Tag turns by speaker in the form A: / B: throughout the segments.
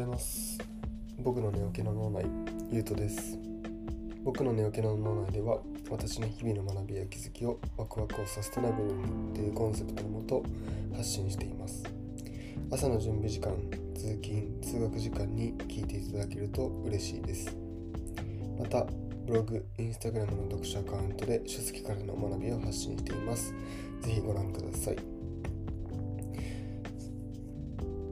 A: ざいます。僕の寝起きの脳内ゆうとです。僕の寝起きの脳内では私の日々の学びや気づきをワクワクをサステナブルにというコンセプトのもと発信しています。朝の準備時間通勤通学時間に聞いていただけると嬉しいです。またブログ、インスタグラムの読書アカウントで書籍からの学びを発信しています。ぜひご覧ください。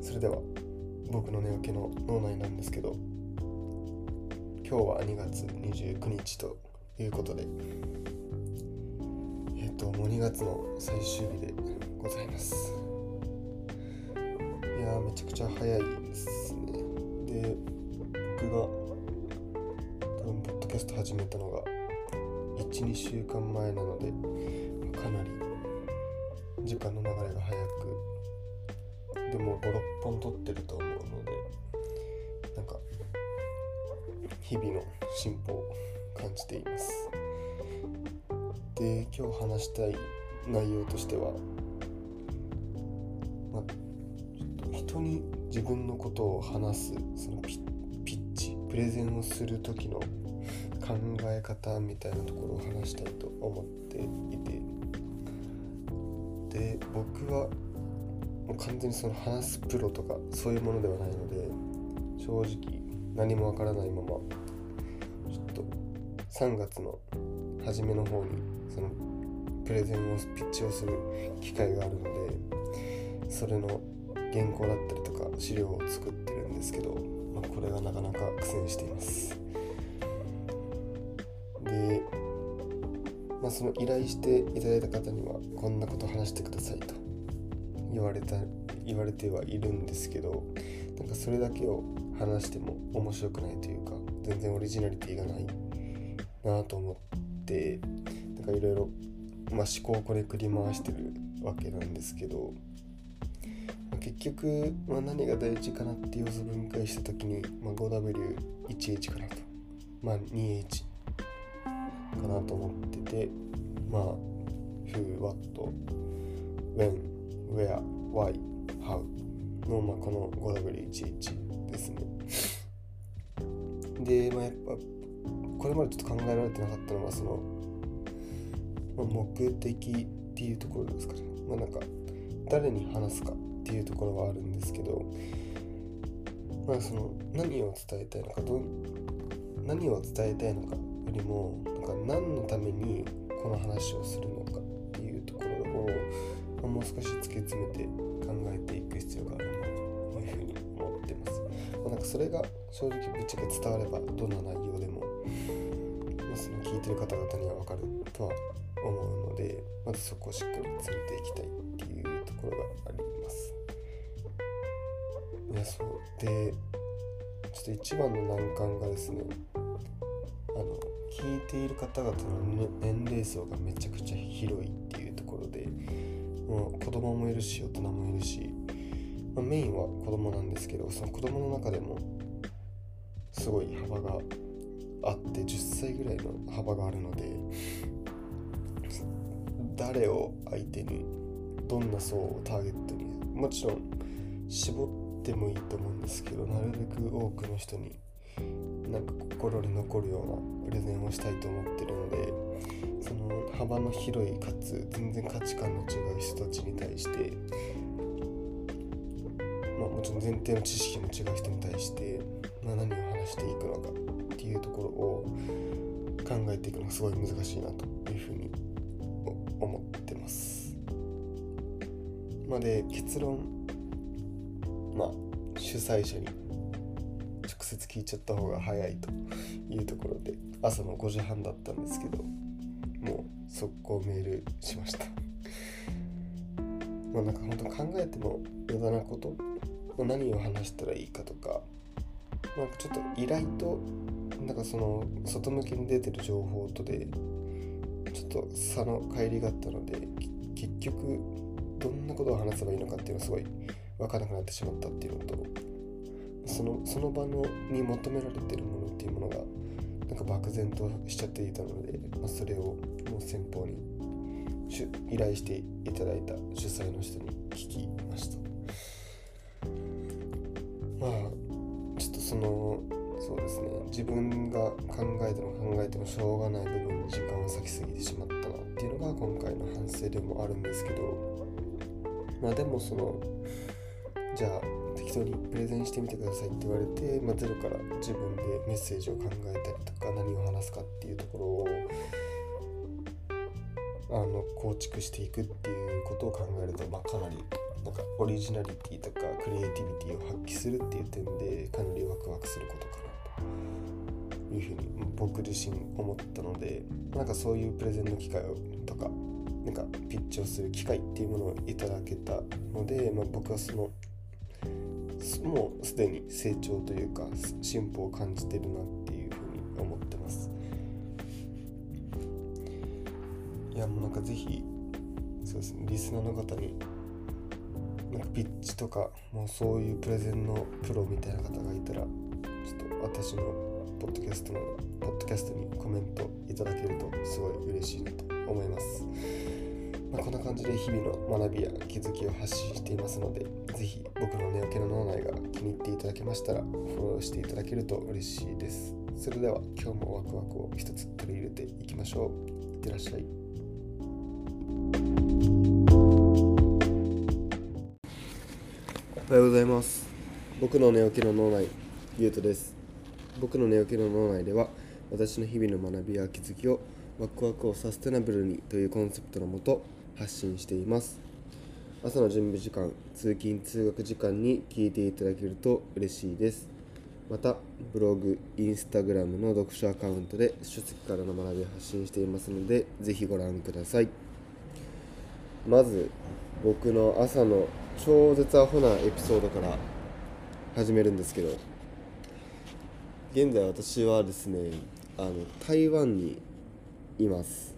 A: それでは僕の寝起きの脳内なんですけど今日は2月29日ということでえっ、ともう2月の最終日でございます。いやめちゃくちゃ早いですね。で僕が多分ポッドキャスト始めたのが12週間前なのでかなり時間の流れが早くでも56本撮ってると思うのでなんか日々の進歩を感じています。で今日話したい内容としては、ま、ちょっと人に自分のことを話すそのピピッチプレゼンをする時の考え方みたいなところを話したいと思っていて。で僕はもう完全にその話すプロとかそういうものではないので正直何もわからないままちょっと3月の初めの方にそのプレゼンをピッチをする機会があるのでそれの原稿だったりとか資料を作ってるんですけど、まあ、これがなかなか苦戦しています。で、まあ、その依頼していただいた方にはこんなこと話してくださいと。言われた言われてはいるんですけどなんかそれだけを話しても面白くないというか全然オリジナリティがないなと思ってなんかいろいろ、思考をこれ繰り回してるわけなんですけど、結局、まあ、何が大事かなって要素分解した時に、まあ、5W11 かなと、まあ、2H かなと思っててまあ Who, What, When, Where, Why, How の、まあ、この 5W11 ですねで、まあ、やっぱこれまでちょっと考えられてなかったのはそのまあ目的っていうところですかね。まあなんか誰に話すかっていうところはあるんですけど、まあその何を伝えたいのかど何を伝えたいのかよりもなんか何のためにこの話をするのかっていうところ、う少し突き詰めて考えていく必要があるなというふうに思ってます。まあ、なんかそれが正直ぶっちゃけ伝わればどんな内容でも、まあ、その聞いてる方々には分かるとは思うのでまずそこをしっかり詰めていきたいっていうところがありますいやそうでちょっと一番の難関がですねあの聞いている方々の年齢層がめちゃくちゃ広いっていうところでもう子供もいるし大人もいるし、まあ、メインは子供なんですけどその子供の中でもすごい幅があって10歳ぐらいの幅があるので誰を相手にどんな層をターゲットにもちろん絞ってもいいと思うんですけどなるべく多くの人になんか心に残るようなプレゼンをしたいと思ってるので幅の広いかつ全然価値観の違う人たちに対してまあもちろん前提の知識の違う人に対して、まあ、何を話していくのかっていうところを考えていくのがすごい難しいなというふうに思ってます。まあで結論。まあ主催者に直接聞いちゃった方が早いというところで朝の5時半だったんですけどもう速攻メールしました。まあなんか本当考えても無駄なこと何を話したらいいかとかなんかちょっと依頼となんかその外向けに出てる情報とでちょっと差の乖離があったので結局どんなことを話せばいいのかっていうのはすごい分からなくなってしまったっていうのとそのその場のに求められてるものっていうものがなんか漠然としちゃっていたので、まあ、それをもう先方に依頼していただいた主催の人に聞きました。まあちょっとそのそうですね。自分が考えても考えてもしょうがない部分に時間を割きすぎてしまったなっていうのが今回の反省でもあるんですけど。まあでもそのじゃあ適当にプレゼンしてみてくださいって言われて、まあ、ゼロから自分でメッセージを考えたりとか何を話すかっていうところをあの構築していくっていうことを考えると、まあ、かなりなんかオリジナリティとかクリエイティビティを発揮するっていう点でかなりワクワクすることかなというふうに僕自身思ったのでなんかそういうプレゼンの機会をとかなんかピッチをする機会っていうものをいただけたので、まあ、僕はそのもうすでに成長というか進歩を感じてるなっていうふうに思ってますいやもうなんかぜひそうですねリスナーの方になんかピッチとかもうそういうプレゼンのプロみたいな方がいたらちょっと私のポッドキャストのポッドキャストにコメントいただけるとすごい嬉しいなと思います。まあ、こんな感じで日々の学びや気づきを発信していますので、ぜひ僕の寝起きの脳内が気に入っていただけましたら、フォローしていただけると嬉しいです。それでは今日もワクワクを一つ取り入れていきましょう。いってらっしゃい。おはようございます。僕の寝起きの脳内、ゆうとです。僕の寝起きの脳内では、私の日々の学びや気づきをワクワクをサステナブルにというコンセプトのもと発信しています。朝の準備時間通勤通学時間に聞いていただけると嬉しいです。またブログインスタグラムの読書アカウントで書籍からの学びを発信していますのでぜひご覧ください。まず僕の朝の超絶アホなエピソードから始めるんですけど現在私はですねあの台湾にいます。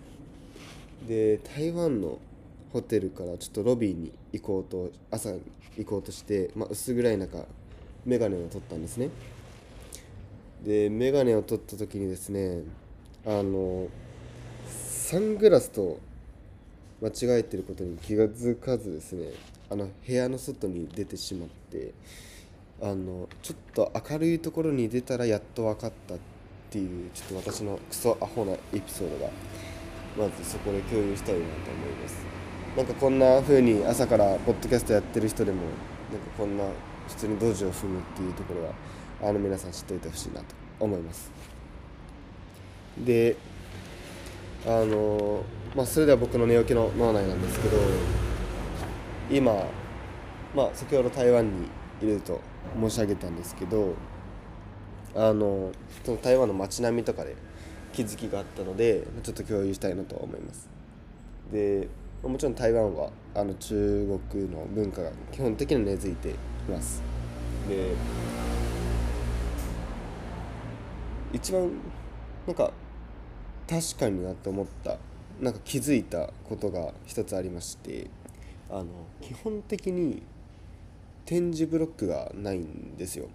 A: で台湾のホテルからちょっとロビーに行こうと朝行こうとして、まあ、薄暗い中眼鏡を取ったんですね。で眼鏡を取った時にですねあのサングラスと間違えてることに気が付かずですねあの部屋の外に出てしまってあのちょっと明るいところに出たらやっと分かったっていうちょっと私のクソアホなエピソードがまずそこで共有したいなと思います。なんかこんな風に朝からポッドキャストやってる人でもなんかこんな普通に道場を踏むっていうところはあの皆さん知っておいてほしいなと思います。であのまあそれでは僕の寝起きの脳内なんですけど今まあ先ほど台湾にいると申し上げたんですけどあのその台湾の街並みとかで気づきがあったのでちょっと共有したいなと思います。でもちろん台湾はあの中国の文化が基本的に根付いています。で一番なんか確かになと思ったなんか気づいたことが一つありましてあの基本的に点字ブロックがないんですよ。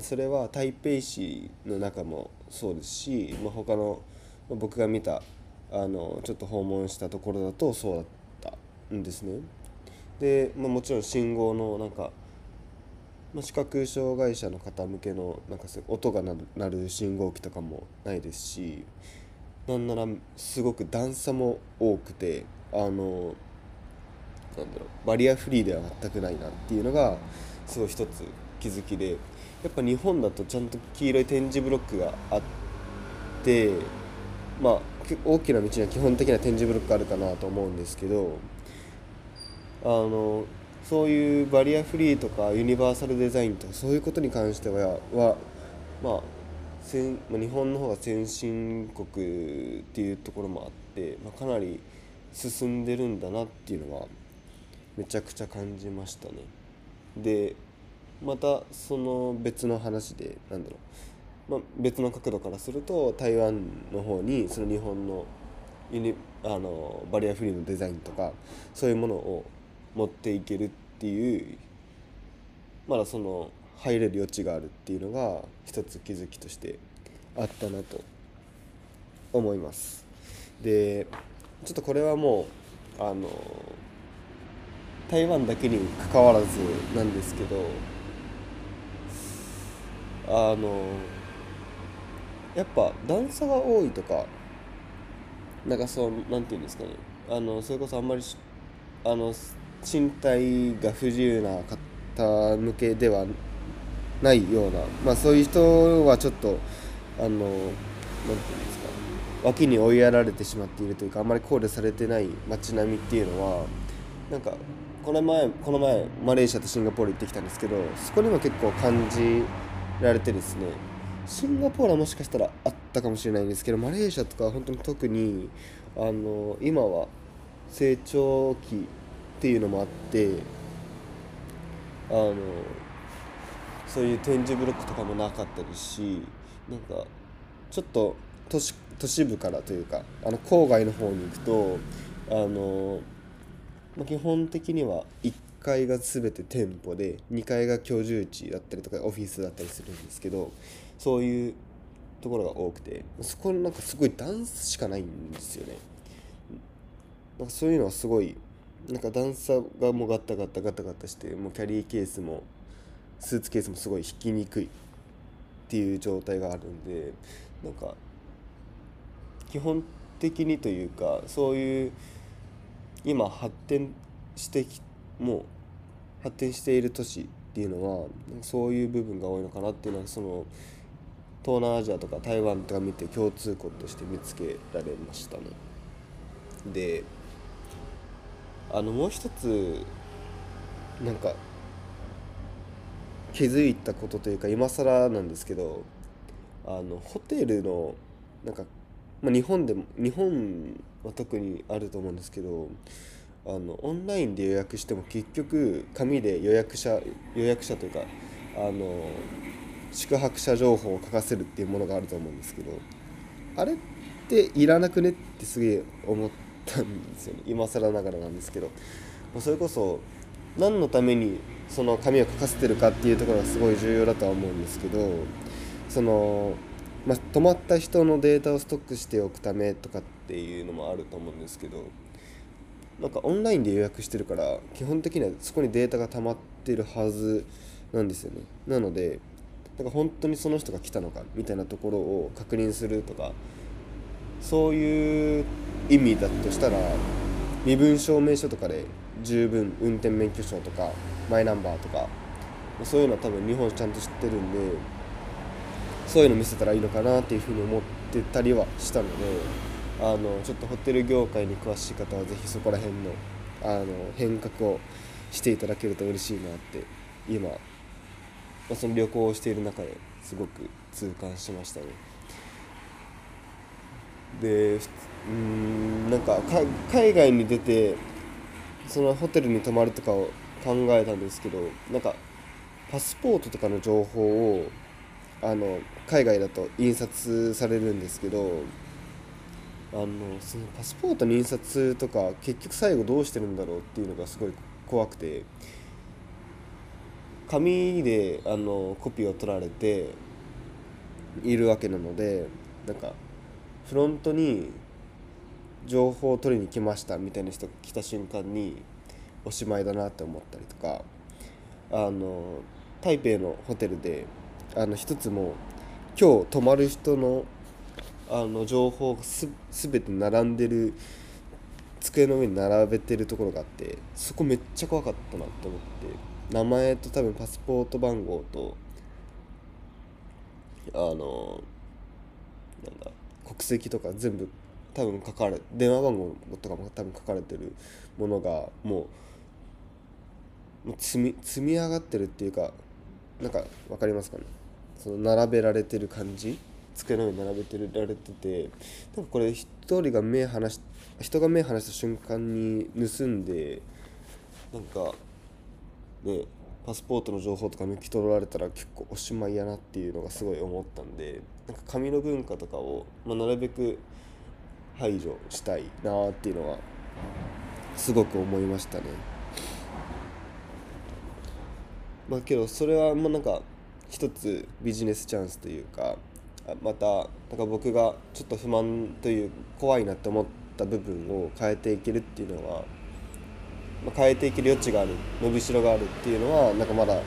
A: それは台北市の中もそうですし、まあ、他の僕が見たあのちょっと訪問したところだとそうだったんですね。で、まあ、もちろん信号のなんか、まあ、視覚障害者の方向けのなんか音が鳴る信号機とかもないですしなんならすごく段差も多くてあのなんだろうバリアフリーでは全くないなっていうのがすごい一つ気づきで。やっぱ日本だとちゃんと黄色い点字ブロックがあってまあ大きな道には基本的な点字ブロックあるかなと思うんですけどあのそういうバリアフリーとかユニバーサルデザインとかそういうことに関してはは、まあ、先日本の方が先進国っていうところもあって、まあ、かなり進んでるんだなっていうのはめちゃくちゃ感じましたね。でまたその別の話でなんだろう、まあ、別の角度からすると台湾の方にその日本のユニあのバリアフリーのデザインとかそういうものを持っていけるっていうまだその入れる余地があるっていうのが一つ気づきとしてあったなと思います。でちょっとこれはもうあの台湾だけにかかわらずなんですけどあのやっぱ段差が多いとかなんかそうなんていうんですかね。あのそれこそあんまりあの身体が不自由な方向けではないような、まあ、そういう人はちょっとあのなんていうんですか。脇に追いやられてしまっているというかあんまり考慮されてない街並みっていうのはなんかこの前この前マレーシアとシンガポール行ってきたんですけどそこにも結構感じられてですねシンガポールはもしかしたらあったかもしれないんですけどマレーシアとかは本当に特にあの今は成長期っていうのもあってあのそういう展示ブロックとかもなかったですしなんかちょっと都市都市部からというかあの郊外の方に行くとあの、ま、基本的には1階が全て店舗で2階が居住地だったりとかオフィスだったりするんですけどそういうところが多くてそこなんかすごい段差しかないんですよね。なんかそういうのはすごいなんか段差がもうガタガタガタガタしてもうキャリーケースもスーツケースもすごい引きにくいっていう状態があるんでなんか基本的にというかそういう今発展してきもう発展している都市っていうのはそういう部分が多いのかなっていうのはその東南アジアとか台湾とか見て共通項として見つけられましたね。であのもう一つなんか気づいたことというか今更なんですけどあのホテルのなんか、まあ、日本でも日本は特にあると思うんですけどあのオンラインで予約しても結局紙で予約者予約者というかあの宿泊者情報を書かせるっていうものがあると思うんですけどあれっていらなくねってすげえ思ったんですよね。今更ながらなんですけど。それこそ何のためにその紙を書かせてるかっていうところがすごい重要だとは思うんですけどその、まあ、泊まった人のデータをストックしておくためとかっていうのもあると思うんですけどなんかオンラインで予約してるから基本的にはそこにデータが溜まってるはずなんですよね。なのでなんか本当にその人が来たのかみたいなところを確認するとかそういう意味だとしたら身分証明書とかで十分運転免許証とかマイナンバーとかそういうのは多分日本ちゃんと知ってるんでそういうの見せたらいいのかなっていうふうに思ってたりはしたのであのちょっとホテル業界に詳しい方は是非そこら辺のあの変革をしていただけると嬉しいなって今、まあ、その旅行をしている中ですごく痛感しましたね。でうんなんか海外に出てそのホテルに泊まるとかを考えたんですけどなんかパスポートとかの情報をあの海外だと印刷されるんですけどあのそのパスポートの印刷とか結局最後どうしてるんだろうっていうのがすごい怖くて紙であのコピーを取られているわけなのでなんかフロントに情報を取りに来ましたみたいな人が来た瞬間におしまいだなって思ったりとかあの台北のホテルであの一つも今日泊まる人のあの情報がす全て並んでる机の上に並べてるところがあってそこめっちゃ怖かったなって思って。名前と多分パスポート番号とあのなんだ国籍とか全部多分書かれ電話番号とかも多分書かれてるものがもう積み積み上がってるっていうかなんか分かりますかね？その並べられてる感じ？机の上に並べてられててなんこれ一人が目離し人が目離した瞬間に盗んでなんかねパスポートの情報とか抜き取られたら結構おしまいやなっていうのがすごい思ったんでなんか紙の文化とかを、まあ、なるべく排除したいなっていうのはすごく思いましたね。まあけどそれはもうなんか一つビジネスチャンスというかまたなんか僕がちょっと不満という怖いなって思った部分を変えていけるっていうのは、変えていける余地がある伸びしろがあるっていうのはなんかまだ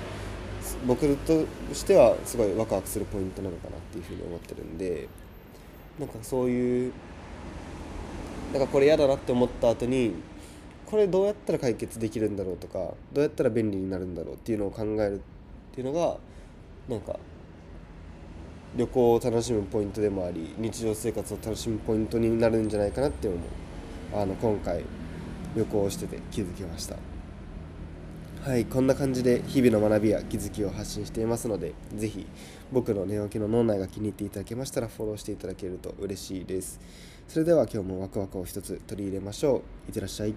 A: 僕としてはすごいワクワクするポイントなのかなっていうふうに思ってるんでなんかそういうなんかこれ嫌だなって思った後にこれどうやったら解決できるんだろうとかどうやったら便利になるんだろうっていうのを考えるっていうのがなんか旅行を楽しむポイントでもあり日常生活を楽しむポイントになるんじゃないかなって思う。あの今回旅行してて気づきました。はいこんな感じで日々の学びや気づきを発信していますので是非僕の寝起きの脳内が気に入っていただけましたらフォローしていただけると嬉しいです。それでは今日もワクワクを一つ取り入れましょう。いってらっしゃい。